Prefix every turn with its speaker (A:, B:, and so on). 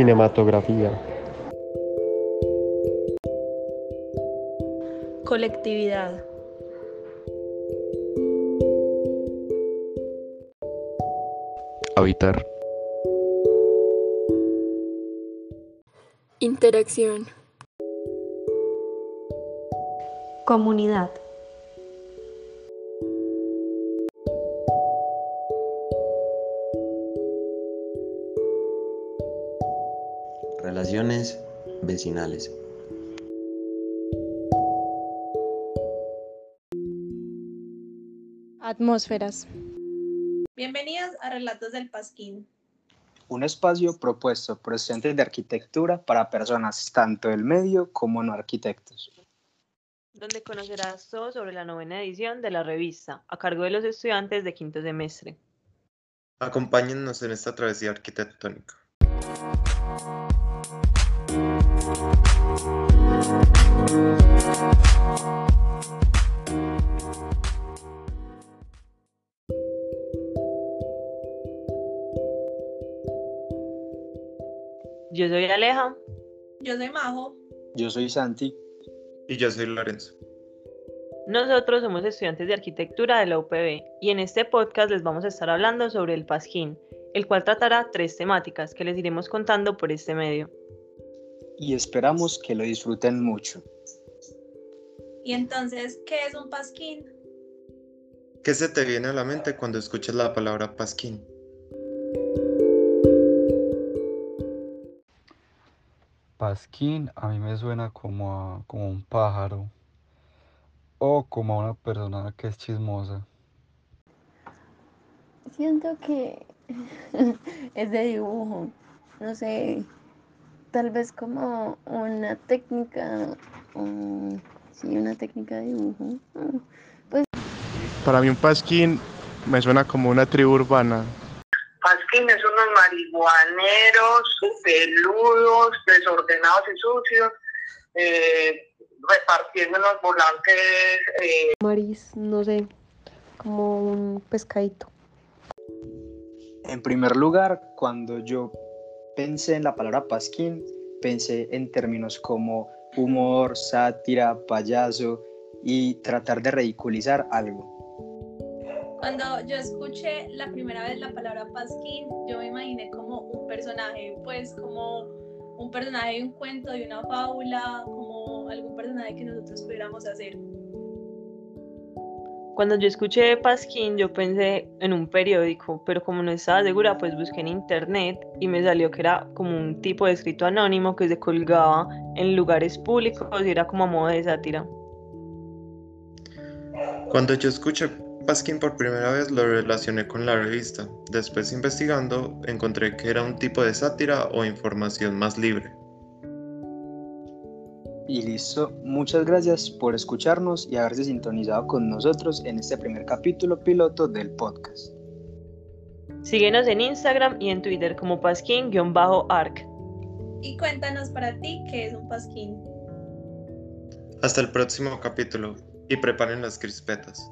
A: cinematografía,
B: colectividad,
A: habitar,
C: interacción,
B: comunidad.
D: Relaciones vecinales.
C: Atmósferas.
E: Bienvenidos a Relatos del Pasquín.
F: Un espacio propuesto por estudiantes de arquitectura para personas tanto del medio como no arquitectos.
G: Donde conocerás todo sobre la novena edición de la revista, a cargo de los estudiantes de quinto semestre.
H: Acompáñennos en esta travesía arquitectónica.
G: Yo soy Aleja.
E: Yo soy Majo.
F: Yo soy Santi.
H: Y yo soy Lorenzo.
G: Nosotros somos estudiantes de arquitectura de la UPB y en este podcast les vamos a estar hablando sobre el Pasquín, el cual tratará tres temáticas que les iremos contando por este medio.
F: Y esperamos que lo disfruten mucho.
E: Y entonces, ¿qué es un pasquín?
H: ¿Qué se te viene a la mente cuando escuchas la palabra pasquín?
I: Pasquín a mí me suena como a como un pájaro o como a una persona que es chismosa.
J: Siento que es de dibujo, no sé, tal vez como una técnica, um, sí, una técnica de dibujo. Pues
K: Para mí un pasquín me suena como una tribu urbana.
L: Pasquines, unos marihuaneros, peludos, desordenados y sucios, eh, repartiendo los volantes. eh,
B: Maris, no sé, como un pescadito.
F: En primer lugar, cuando yo pensé en la palabra pasquín, pensé en términos como humor, sátira, payaso y tratar de ridiculizar algo.
E: Cuando yo escuché la primera vez la palabra pasquín, yo me imaginé como un personaje, pues como un personaje de un cuento, de una fábula, como algún personaje que nosotros pudiéramos hacer.
G: Cuando yo escuché Pasquín, yo pensé en un periódico, pero como no estaba segura, pues busqué en internet y me salió que era como un tipo de escrito anónimo que se colgaba en lugares públicos y era como a modo de sátira.
H: Cuando yo escuché pasquín por primera vez lo relacioné con la revista. Después investigando encontré que era un tipo de sátira o información más libre.
F: Y listo, muchas gracias por escucharnos y haberse sintonizado con nosotros en este primer capítulo piloto del podcast.
G: Síguenos en Instagram y en Twitter como pasquín-arc.
E: Y cuéntanos para ti qué es un pasquín.
H: Hasta el próximo capítulo y preparen las crispetas.